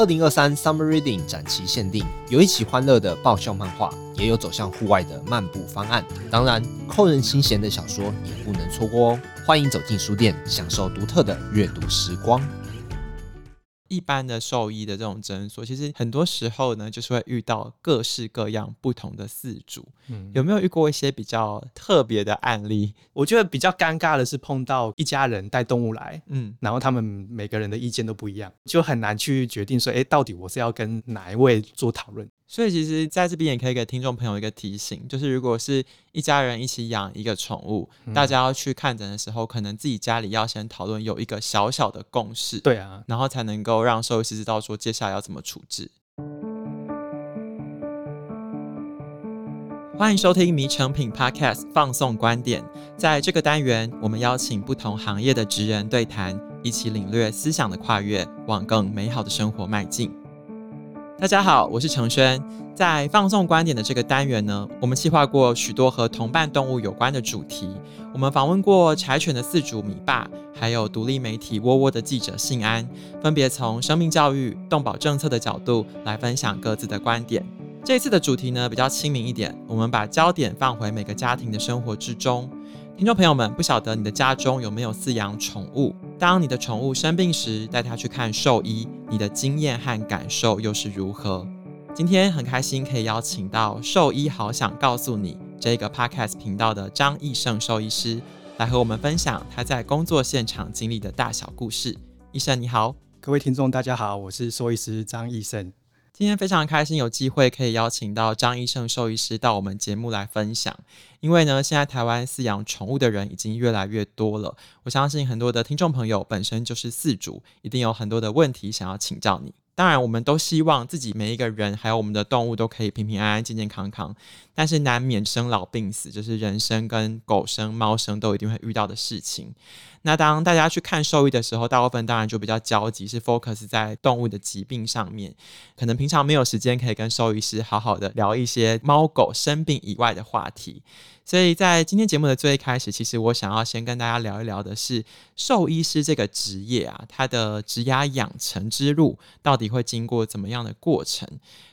二零二三 Summer Reading 展期限定，有一起欢乐的爆笑漫画，也有走向户外的漫步方案。当然，扣人心弦的小说也不能错过哦。欢迎走进书店，享受独特的阅读时光。一般的兽医的这种诊所，其实很多时候呢，就是会遇到各式各样不同的饲主。嗯，有没有遇过一些比较特别的案例？我觉得比较尴尬的是碰到一家人带动物来，嗯，然后他们每个人的意见都不一样，就很难去决定说，哎，到底我是要跟哪一位做讨论。所以其实在这边也可以给听众朋友一个提醒，就是如果是一家人一起养一个宠物，嗯、大家要去看诊的时候，可能自己家里要先讨论有一个小小的共识，对啊，然后才能够让兽医师知道说接下来要怎么处置。欢迎收听《迷成品 Podcast》放送观点，在这个单元，我们邀请不同行业的职人对谈，一起领略思想的跨越，往更美好的生活迈进。大家好，我是承轩。在放送观点的这个单元呢，我们计划过许多和同伴动物有关的主题。我们访问过柴犬的饲主米爸，还有独立媒体窝窝的记者信安，分别从生命教育、动保政策的角度来分享各自的观点。这次的主题呢，比较亲民一点，我们把焦点放回每个家庭的生活之中。听众朋友们，不晓得你的家中有没有饲养宠物？当你的宠物生病时，带它去看兽医，你的经验和感受又是如何？今天很开心可以邀请到《兽医好想告诉你》这个 podcast 频道的张义胜兽医师来和我们分享他在工作现场经历的大小故事。医生你好，各位听众大家好，我是兽医师张义胜。今天非常开心有机会可以邀请到张医生兽医师到我们节目来分享，因为呢，现在台湾饲养宠物的人已经越来越多了，我相信很多的听众朋友本身就是饲主，一定有很多的问题想要请教你。当然，我们都希望自己每一个人还有我们的动物都可以平平安安、健健康康，但是难免生老病死，就是人生跟狗生、猫生都一定会遇到的事情。那当大家去看兽医的时候，大部分当然就比较焦急，是 focus 在动物的疾病上面，可能平常没有时间可以跟兽医师好好的聊一些猫狗生病以外的话题。所以在今天节目的最一开始，其实我想要先跟大家聊一聊的是兽医师这个职业啊，它的职涯养成之路到底会经过怎么样的过程？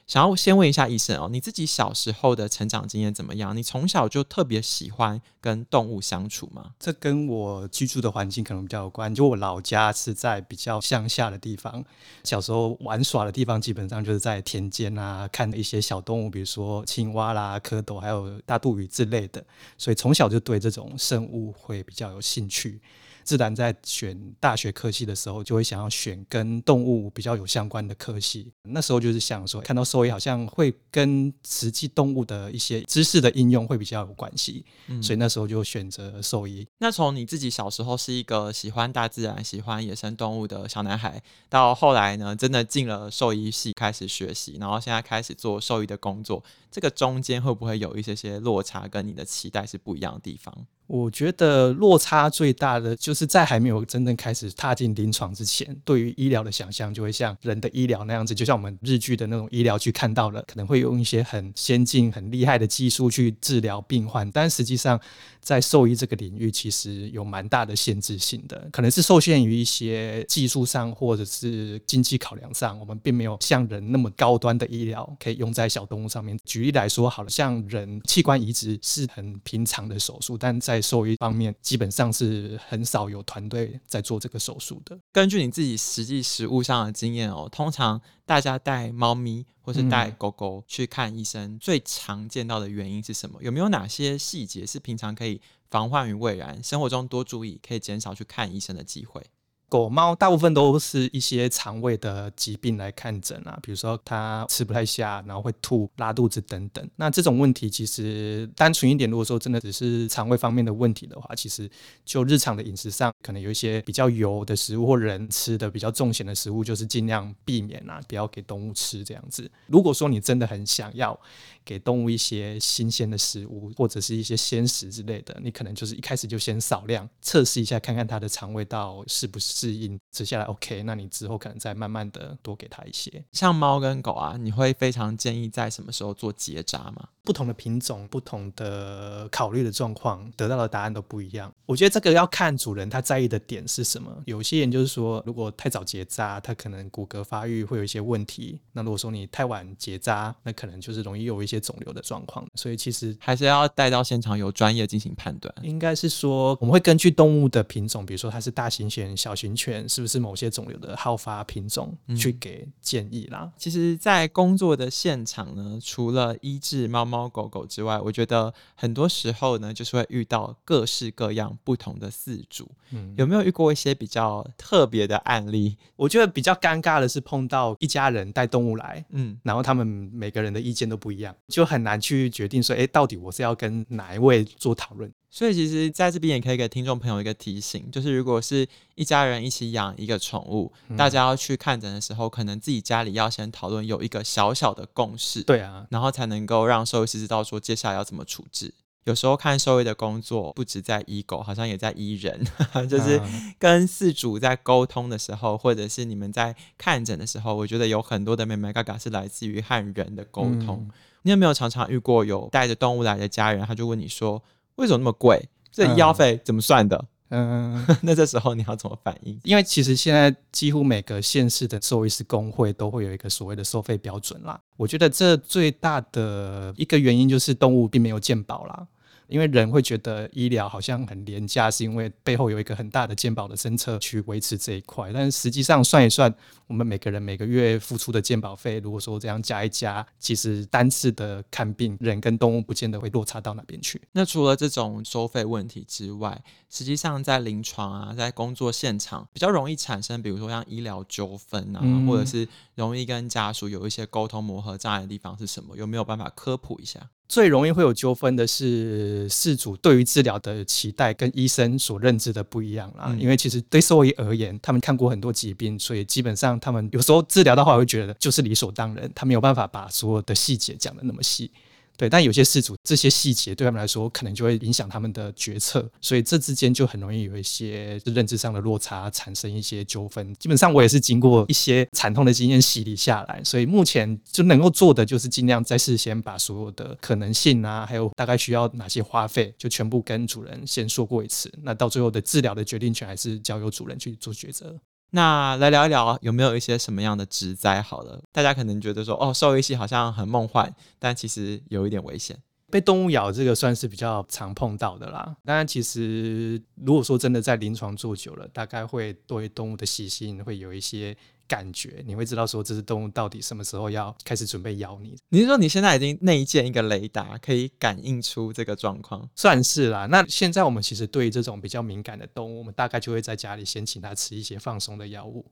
想要先问一下医生哦，你自己小时候的成长经验怎么样？你从小就特别喜欢跟动物相处吗？这跟我居住的环境可能比较有关。就我老家是在比较乡下的地方，小时候玩耍的地方基本上就是在田间啊，看一些小动物，比如说青蛙啦、蝌蚪，还有大肚鱼之类的。所以从小就对这种生物会比较有兴趣。自然在选大学科系的时候，就会想要选跟动物比较有相关的科系。那时候就是想说，看到兽医好像会跟实际动物的一些知识的应用会比较有关系，嗯，所以那时候就选择兽医。那从你自己小时候是一个喜欢大自然、喜欢野生动物的小男孩，到后来呢，真的进了兽医系开始学习，然后现在开始做兽医的工作，这个中间会不会有一些些落差，跟你的期待是不一样的地方？我觉得落差最大的就是在还没有真正开始踏进临床之前，对于医疗的想象就会像人的医疗那样子，就像我们日剧的那种医疗去看到了，可能会用一些很先进、很厉害的技术去治疗病患，但实际上在兽医这个领域，其实有蛮大的限制性的，可能是受限于一些技术上或者是经济考量上，我们并没有像人那么高端的医疗可以用在小动物上面。举例来说，好了，像人器官移植是很平常的手术，但在在兽医方面，基本上是很少有团队在做这个手术的。根据你自己实际实物上的经验哦，通常大家带猫咪或是带狗狗去看医生，最常见到的原因是什么？有没有哪些细节是平常可以防患于未然，生活中多注意，可以减少去看医生的机会？狗猫大部分都是一些肠胃的疾病来看诊啊，比如说它吃不太下，然后会吐、拉肚子等等。那这种问题其实单纯一点，如果说真的只是肠胃方面的问题的话，其实就日常的饮食上，可能有一些比较油的食物或人吃的比较重咸的食物，就是尽量避免啊，不要给动物吃这样子。如果说你真的很想要给动物一些新鲜的食物或者是一些鲜食之类的，你可能就是一开始就先少量测试一下，看看它的肠胃道是不是。适应，吃下来 OK，那你之后可能再慢慢的多给他一些。像猫跟狗啊，你会非常建议在什么时候做结扎吗？不同的品种、不同的考虑的状况，得到的答案都不一样。我觉得这个要看主人他在意的点是什么。有些人就是说，如果太早结扎，他可能骨骼发育会有一些问题；那如果说你太晚结扎，那可能就是容易有一些肿瘤的状况。所以其实还是要带到现场有专业进行判断。应该是说，我们会根据动物的品种，比如说它是大型犬、小型犬，是不是某些肿瘤的好发品种，去给建议啦。嗯、其实，在工作的现场呢，除了医治猫猫。猫狗狗之外，我觉得很多时候呢，就是会遇到各式各样不同的饲主。嗯，有没有遇过一些比较特别的案例？我觉得比较尴尬的是碰到一家人带动物来，嗯，然后他们每个人的意见都不一样，就很难去决定说，哎，到底我是要跟哪一位做讨论。所以，其实在这边也可以给听众朋友一个提醒，就是如果是一家人一起养一个宠物，嗯、大家要去看诊的时候，可能自己家里要先讨论有一个小小的共识，对啊，然后才能够让兽医师知道说接下来要怎么处置。有时候看兽医的工作不止在医狗，好像也在医人，就是跟饲主在沟通的时候，或者是你们在看诊的时候，我觉得有很多的眉眉角角是来自于和人的沟通。嗯、你有没有常常遇过有带着动物来的家人，他就问你说，为什么那么贵？这医药费怎么算的？嗯，那这时候你要怎么反应？因为其实现在几乎每个县市的兽医师工会都会有一个所谓的收费标准啦。我觉得这最大的一个原因就是动物并没有健保啦。因为人会觉得医疗好像很廉价，是因为背后有一个很大的健保的政策去维持这一块。但是实际上算一算，我们每个人每个月付出的健保费，如果说这样加一加，其实单次的看病，人跟动物不见得会落差到哪边去。那除了这种收费问题之外，实际上在临床啊，在工作现场比较容易产生，比如说像医疗纠纷啊，嗯、或者是容易跟家属有一些沟通磨合障碍的地方是什么？有没有办法科普一下？最容易会有纠纷的是事主对于治疗的期待跟医生所认知的不一样啦。嗯、因为其实对兽医而言，他们看过很多疾病，所以基本上他们有时候治疗的话，会觉得就是理所当然，他没有办法把所有的细节讲得那么细。对，但有些事主这些细节对他们来说，可能就会影响他们的决策，所以这之间就很容易有一些认知上的落差，产生一些纠纷。基本上我也是经过一些惨痛的经验洗礼下来，所以目前就能够做的就是尽量在事先把所有的可能性啊，还有大概需要哪些花费，就全部跟主人先说过一次。那到最后的治疗的决定权还是交由主人去做抉择。那来聊一聊，有没有一些什么样的植灾？好了，大家可能觉得说，哦，兽医系好像很梦幻，但其实有一点危险。被动物咬这个算是比较常碰到的啦。当然，其实如果说真的在临床做久了，大概会对动物的习性会有一些。感觉你会知道说，这只动物到底什么时候要开始准备咬你？你是说你现在已经内建一个雷达，可以感应出这个状况？算是啦。那现在我们其实对于这种比较敏感的动物，我们大概就会在家里先请它吃一些放松的药物，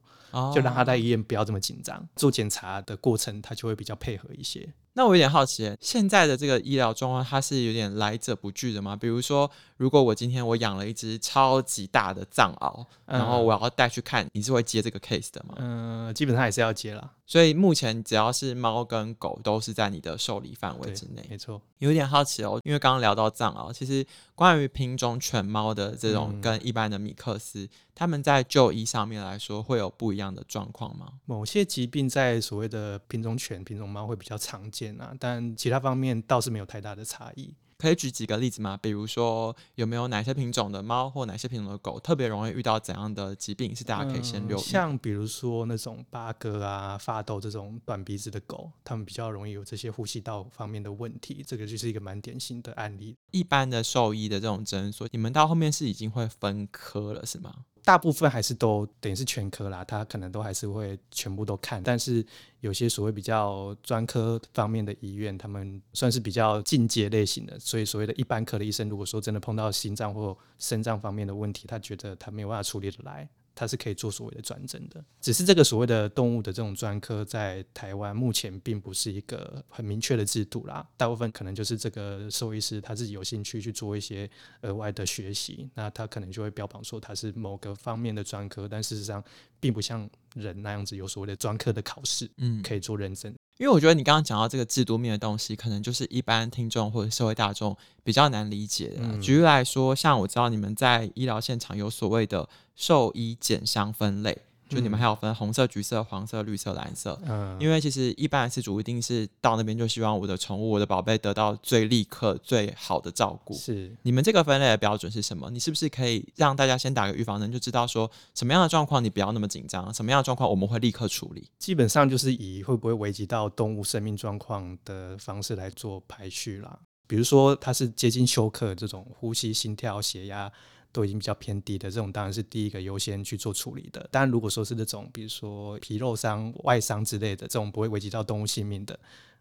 就让它在医院不要这么紧张。做检查的过程，它就会比较配合一些。那我有点好奇，现在的这个医疗状况，它是有点来者不拒的吗？比如说，如果我今天我养了一只超级大的藏獒，嗯、然后我要带去看，你是会接这个 case 的吗？嗯，基本上还是要接啦。所以目前只要是猫跟狗都是在你的受理范围之内，没错。有点好奇哦，因为刚刚聊到藏獒，其实关于品种犬猫的这种跟一般的米克斯，嗯、他们在就医上面来说会有不一样的状况吗？某些疾病在所谓的品种犬、品种猫会比较常见啊，但其他方面倒是没有太大的差异。可以举几个例子吗？比如说，有没有哪些品种的猫或哪些品种的狗特别容易遇到怎样的疾病？是大家可以先留意。嗯，像比如说那种八哥啊、发斗这种短鼻子的狗，它们比较容易有这些呼吸道方面的问题。这个就是一个蛮典型的案例。一般的兽医的这种诊所，你们到后面是已经会分科了，是吗？大部分还是都等于是全科啦，他可能都还是会全部都看，但是有些所谓比较专科方面的医院，他们算是比较进阶类型的，所以所谓的一般科的医生，如果说真的碰到心脏或肾脏方面的问题，他觉得他没有办法处理得来。它是可以做所谓的转正的，只是这个所谓的动物的这种专科在台湾目前并不是一个很明确的制度啦。大部分可能就是这个兽医师他自己有兴趣去做一些额外的学习，那他可能就会标榜说他是某个方面的专科，但事实上并不像人那样子有所谓的专科的考试，嗯，可以做认证。因为我觉得你刚刚讲到这个制度面的东西，可能就是一般听众或者社会大众比较难理解的。嗯、举例来说，像我知道你们在医疗现场有所谓的兽医减伤分类。就你们还有分红色、橘色、黄色、绿色、蓝色，嗯，因为其实一般的饲主一定是到那边就希望我的宠物、我的宝贝得到最立刻、最好的照顾。是，你们这个分类的标准是什么？你是不是可以让大家先打个预防针，就知道说什么样的状况你不要那么紧张，什么样的状况我们会立刻处理？基本上就是以会不会危及到动物生命状况的方式来做排序啦。比如说它是接近休克这种呼吸、心跳、血压。都已经比较偏低的这种，当然是第一个优先去做处理的。但，如果说是那种，比如说皮肉伤、外伤之类的，这种不会危及到动物性命的，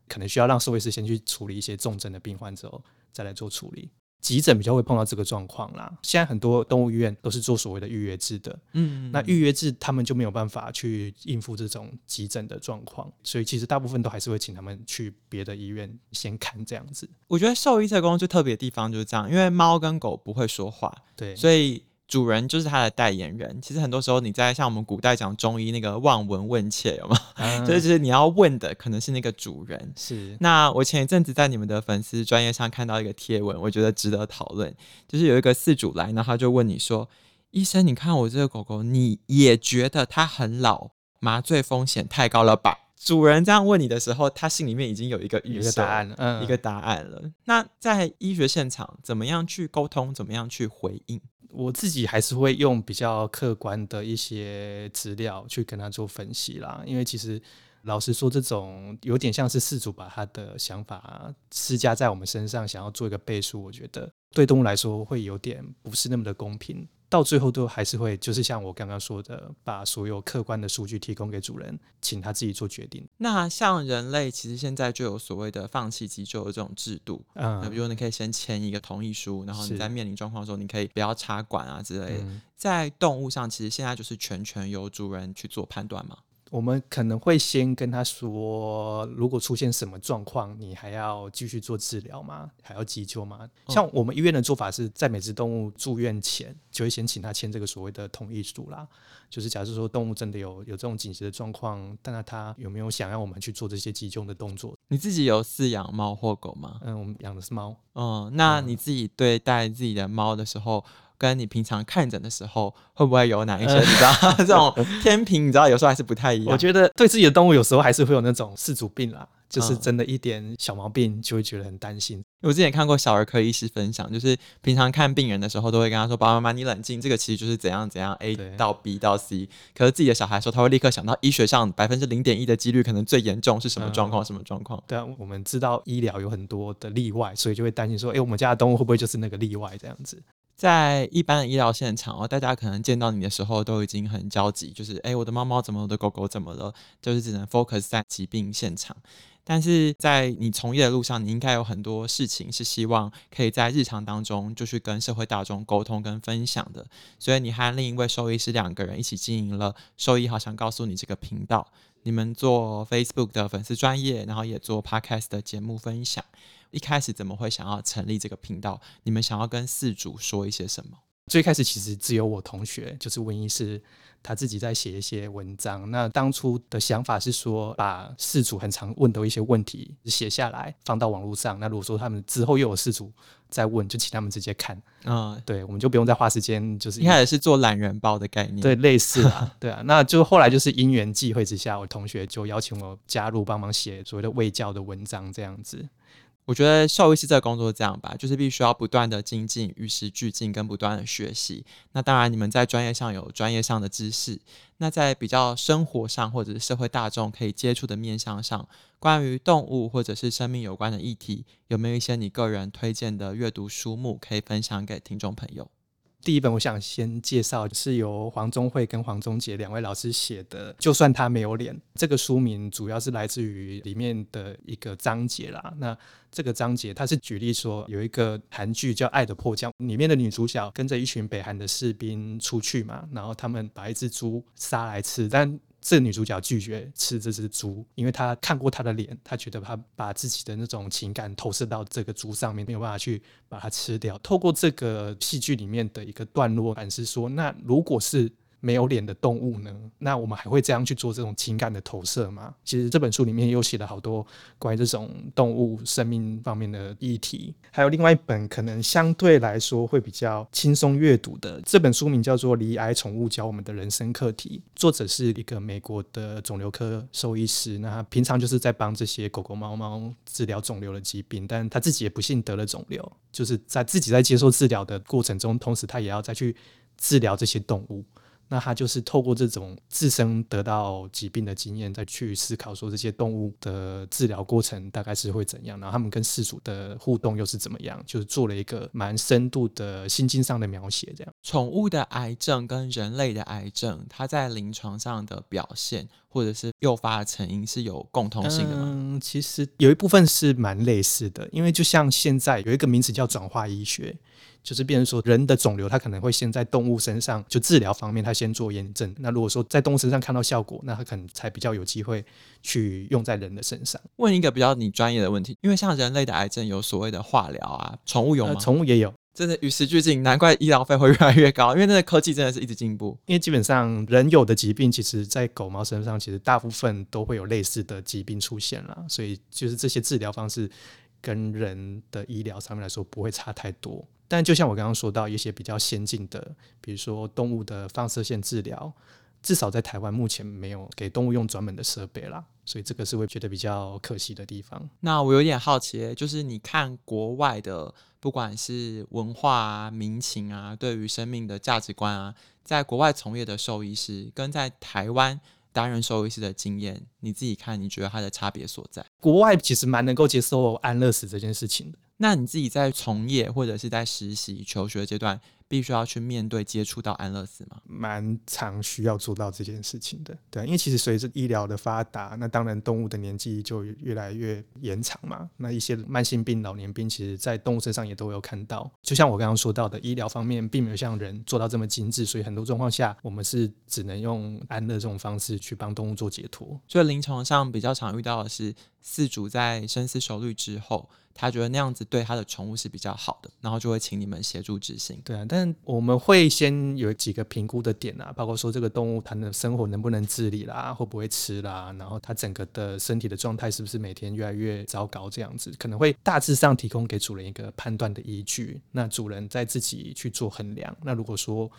可能需要让兽医师先去处理一些重症的病患之后，再来做处理。急诊比较会碰到这个状况啦。现在很多动物医院都是做所谓的预约制的，嗯，那预约制他们就没有办法去应付这种急诊的状况，所以其实大部分都还是会请他们去别的医院先看这样子。我觉得兽医这个工作最特别的地方就是这样，因为猫跟狗不会说话，对，所以。主人就是他的代言人。其实很多时候，你在像我们古代讲中医那个望闻问切，有吗？嗯、就是你要问的可能是那个主人。是。那我前一阵子在你们的粉丝专业上看到一个贴文，我觉得值得讨论。就是有一个饲主来，然后他就问你说：“医生，你看我这个狗狗，你也觉得它很老，麻醉风险太高了吧？”主人这样问你的时候，他心里面已经有一个预设答案了，嗯、一个答案了。那在医学现场，怎么样去沟通？怎么样去回应？我自己还是会用比较客观的一些资料去跟他做分析啦，因为其实老实说，这种有点像是事主把他的想法施加在我们身上，想要做一个背书，我觉得对动物来说会有点不是那么的公平。到最后都还是会，就是像我刚刚说的，把所有客观的数据提供给主人，请他自己做决定。那像人类，其实现在就有所谓的放弃急救的这种制度，嗯，比如你可以先签一个同意书，然后你在面临状况的时候，你可以不要插管啊之类的。嗯，在动物上，其实现在就是全权由主人去做判断嘛。我们可能会先跟他说，如果出现什么状况，你还要继续做治疗吗？还要急救吗？像我们医院的做法是在每只动物住院前，就会先请他签这个所谓的同意书啦。就是假设说动物真的有有这种紧急的状况，但那他有没有想要我们去做这些急救的动作？你自己有饲养猫或狗吗？嗯，我们养的是猫。嗯，那你自己对待自己的猫的时候，跟你平常看诊的时候，会不会有哪一些你知道、呃、这种天平？你知道有时候还是不太一样。我觉得对自己的动物有时候还是会有那种饲主病啦，就是真的一点小毛病就会觉得很担心。嗯、我之前看过小儿科医师分享，就是平常看病人的时候，都会跟他说：“爸爸妈妈，你冷静，这个其实就是怎样怎样，A 到 B 到 C。”可是自己的小孩说，他会立刻想到医学上百分之零点一的几率，可能最严重是什么状况？嗯、什么状况？对啊，我们知道医疗有很多的例外，所以就会担心说：“哎、欸，我们家的动物会不会就是那个例外？”这样子。在一般的医疗现场哦，大家可能见到你的时候都已经很焦急，就是哎，我的猫猫怎么，我的狗狗怎么了？就是只能 focus 在疾病现场。但是在你从业的路上，你应该有很多事情是希望可以在日常当中就去跟社会大众沟通跟分享的。所以你和另一位兽医师两个人一起经营了“兽医好想告诉你”这个频道，你们做 Facebook 的粉丝专业，然后也做 Podcast 的节目分享。一开始怎么会想要成立这个频道？你们想要跟四主说一些什么？最开始其实只有我同学，就是温医师，他自己在写一些文章。那当初的想法是说，把事主很常问的一些问题写下来，放到网络上。那如果说他们之后又有事主再问，就请他们直接看。嗯，对，我们就不用再花时间。就是一开始是做懒人包的概念，对，类似啊，对啊。那就后来就是因缘际会之下，我同学就邀请我加入，帮忙写所谓的卫教的文章，这样子。我觉得兽医师这个工作这样吧，就是必须要不断的精进、与时俱进，跟不断的学习。那当然，你们在专业上有专业上的知识，那在比较生活上或者是社会大众可以接触的面向上，关于动物或者是生命有关的议题，有没有一些你个人推荐的阅读书目可以分享给听众朋友？第一本我想先介绍，是由黄宗慧跟黄宗杰两位老师写的《就算他没有脸》。这个书名主要是来自于里面的一个章节啦。那这个章节它是举例说，有一个韩剧叫《爱的迫降》，里面的女主角跟着一群北韩的士兵出去嘛，然后他们把一只猪杀来吃，但这女主角拒绝吃这只猪，因为她看过他的脸，她觉得她把自己的那种情感投射到这个猪上面，没有办法去把它吃掉。透过这个戏剧里面的一个段落，反思说，那如果是没有脸的动物呢？那我们还会这样去做这种情感的投射吗？其实这本书里面又写了好多关于这种动物生命方面的议题。还有另外一本可能相对来说会比较轻松阅读的这本书名叫做《离癌宠物教我们的人生课题》，作者是一个美国的肿瘤科兽医师。那他平常就是在帮这些狗狗、猫猫治疗肿瘤的疾病，但他自己也不幸得了肿瘤，就是在自己在接受治疗的过程中，同时他也要再去治疗这些动物。那他就是透过这种自身得到疾病的经验，再去思考说这些动物的治疗过程大概是会怎样，然后他们跟饲主的互动又是怎么样，就是做了一个蛮深度的心境上的描写。这样，宠物的癌症跟人类的癌症，它在临床上的表现或者是诱发的成因是有共通性的吗？嗯，其实有一部分是蛮类似的，因为就像现在有一个名词叫转化医学。就是变成说，人的肿瘤，它可能会先在动物身上，就治疗方面，它先做验证。那如果说在动物身上看到效果，那它可能才比较有机会去用在人的身上。问一个比较你专业的问题，因为像人类的癌症有所谓的化疗啊，宠物有吗？呃，宠物也有，真的与时俱进，难怪医疗费会越来越高，因为那个科技真的是一直进步。因为基本上人有的疾病，其实在狗猫身上，其实大部分都会有类似的疾病出现了，所以就是这些治疗方式跟人的医疗上面来说不会差太多。但就像我刚刚说到一些比较先进的，比如说动物的放射线治疗，至少在台湾目前没有给动物用专门的设备啦，所以这个是会觉得比较可惜的地方。那我有点好奇，就是你看国外的，不管是文化啊、民情啊，对于生命的价值观啊，在国外从业的兽医师跟在台湾担任兽医师的经验，你自己看，你觉得它的差别所在？国外其实蛮能够接受安乐死这件事情的。那你自己在从业或者是在实习求学阶段，必须要去面对接触到安乐死吗？蛮常需要做到这件事情的，对，因为其实随着医疗的发达，那当然动物的年纪就越来越延长嘛。那一些慢性病、老年病，其实在动物身上也都有看到。就像我刚刚说到的，医疗方面并没有像人做到这么精致，所以很多状况下，我们是只能用安乐这种方式去帮动物做解脱。所以临床上比较常遇到的是，饲主在深思熟虑之后，他觉得那样子对他的宠物是比较好的，然后就会请你们协助执行。对啊，但我们会先有几个评估的点啊，包括说这个动物它的生活能不能自理啦，会不会吃啦，然后它整个的身体的状态是不是每天越来越糟糕这样子，可能会大致上提供给主人一个判断的依据。那主人再自己去做衡量。那如果说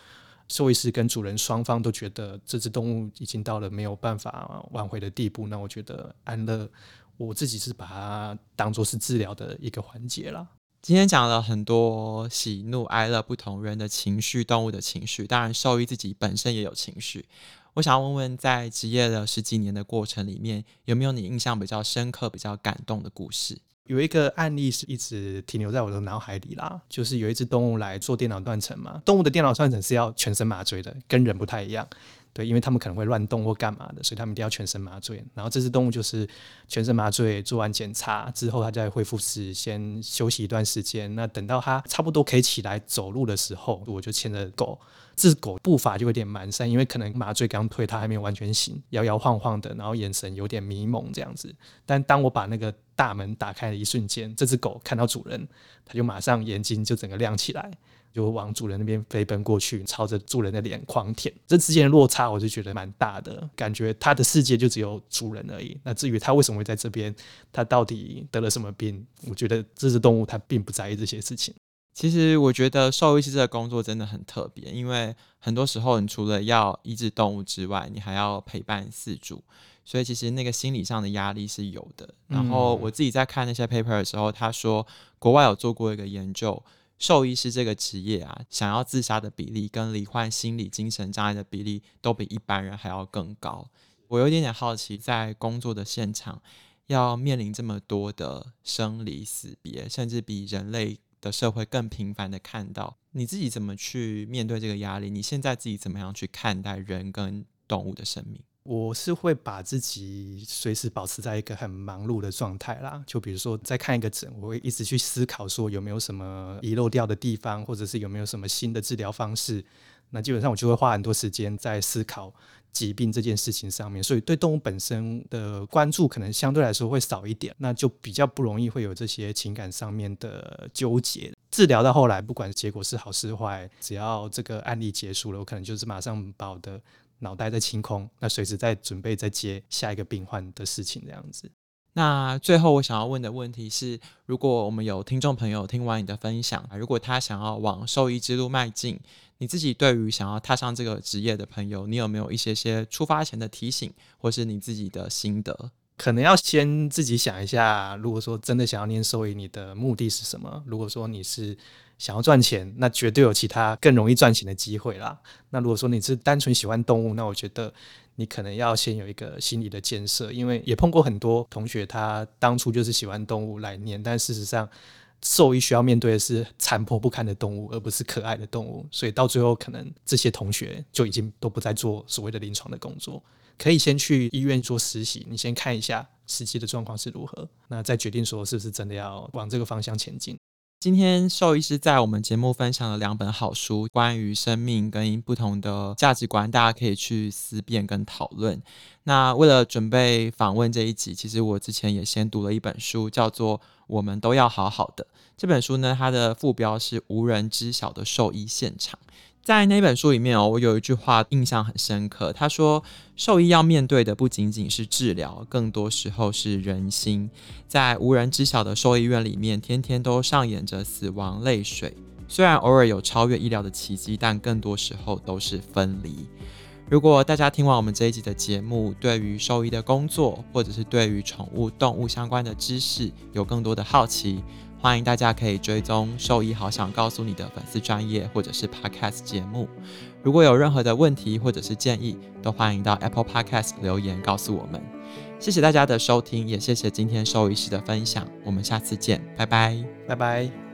兽医师跟主人双方都觉得这只动物已经到了没有办法挽回的地步，那我觉得安乐。我自己是把它当做是治疗的一个环节啦。今天讲了很多喜怒哀乐不同人的情绪，动物的情绪，当然兽医自己本身也有情绪。我想问问，在职业的十几年的过程里面，有没有你印象比较深刻、比较感动的故事？有一个案例是一直停留在我的脑海里啦，就是有一只动物来做电脑断层嘛。动物的电脑断层是要全身麻醉的，跟人不太一样。对，因为他们可能会乱动或干嘛的，所以他们一定要全身麻醉。然后这只动物就是全身麻醉，做完检查之后，它再恢复时先休息一段时间。那等到它差不多可以起来走路的时候，我就牵着狗。这只狗步伐就有点蹒跚，因为可能麻醉刚退，它还没有完全醒，摇摇晃晃的，然后眼神有点迷蒙这样子。但当我把那个大门打开的一瞬间，这只狗看到主人，它就马上眼睛就整个亮起来。就往主人那边飞奔过去，朝着主人的脸狂舔。这之间的落差，我就觉得蛮大的，感觉他的世界就只有主人而已。那至于他为什么会在这边，他到底得了什么病，我觉得这只动物它并不在意这些事情。其实我觉得兽医师这个工作真的很特别，因为很多时候你除了要医治动物之外，你还要陪伴饲主，所以其实那个心理上的压力是有的。然后我自己在看那些 paper 的时候，他说国外有做过一个研究。兽医师这个职业啊，想要自杀的比例跟罹患心理精神障碍的比例都比一般人还要更高。我有点点好奇，在工作的现场要面临这么多的生离死别，甚至比人类的社会更频繁的看到，你自己怎么去面对这个压力？你现在自己怎么样去看待人跟动物的生命？我是会把自己随时保持在一个很忙碌的状态啦，就比如说在看一个诊，我会一直去思考说有没有什么遗漏掉的地方，或者是有没有什么新的治疗方式。那基本上我就会花很多时间在思考疾病这件事情上面，所以对动物本身的关注可能相对来说会少一点，那就比较不容易会有这些情感上面的纠结。治疗到后来，不管结果是好是坏，只要这个案例结束了，我可能就是马上把我的脑袋在清空，那随时在准备再接下一个病患的事情这样子。那最后我想要问的问题是，如果我们有听众朋友听完你的分享，如果他想要往兽医之路迈进，你自己对于想要踏上这个职业的朋友，你有没有一些些出发前的提醒，或是你自己的心得？可能要先自己想一下，如果说真的想要念兽医，你的目的是什么？如果说你是想要赚钱，那绝对有其他更容易赚钱的机会啦。那如果说你是单纯喜欢动物，那我觉得。你可能要先有一个心理的建设，因为也碰过很多同学，他当初就是喜欢动物来念，但事实上，兽医需要面对的是残破不堪的动物，而不是可爱的动物，所以到最后可能这些同学就已经都不再做所谓的临床的工作，可以先去医院做实习，你先看一下实际的状况是如何，那再决定说是不是真的要往这个方向前进。今天兽医师在我们节目分享了两本好书，关于生命跟不同的价值观，大家可以去思辨跟讨论。那为了准备访问这一集，其实我之前也先读了一本书，叫做《我们都要好好的》。这本书呢，它的副标是“无人知晓的兽医现场”。在那本书里面哦，我有一句话印象很深刻。他说：“兽医要面对的不仅仅是治疗，更多时候是人心。在无人知晓的兽医院里面，天天都上演着死亡泪水。虽然偶尔有超越医疗的奇迹，但更多时候都是分离。如果大家听完我们这一集的节目，对于兽医的工作，或者是对于宠物、动物相关的知识，有更多的好奇。”欢迎大家可以追踪兽医好想告诉你的粉丝专业或者是 Podcast 节目。如果有任何的问题或者是建议，都欢迎到 Apple Podcast 留言告诉我们。谢谢大家的收听，也谢谢今天兽医师的分享。我们下次见，拜拜，拜拜。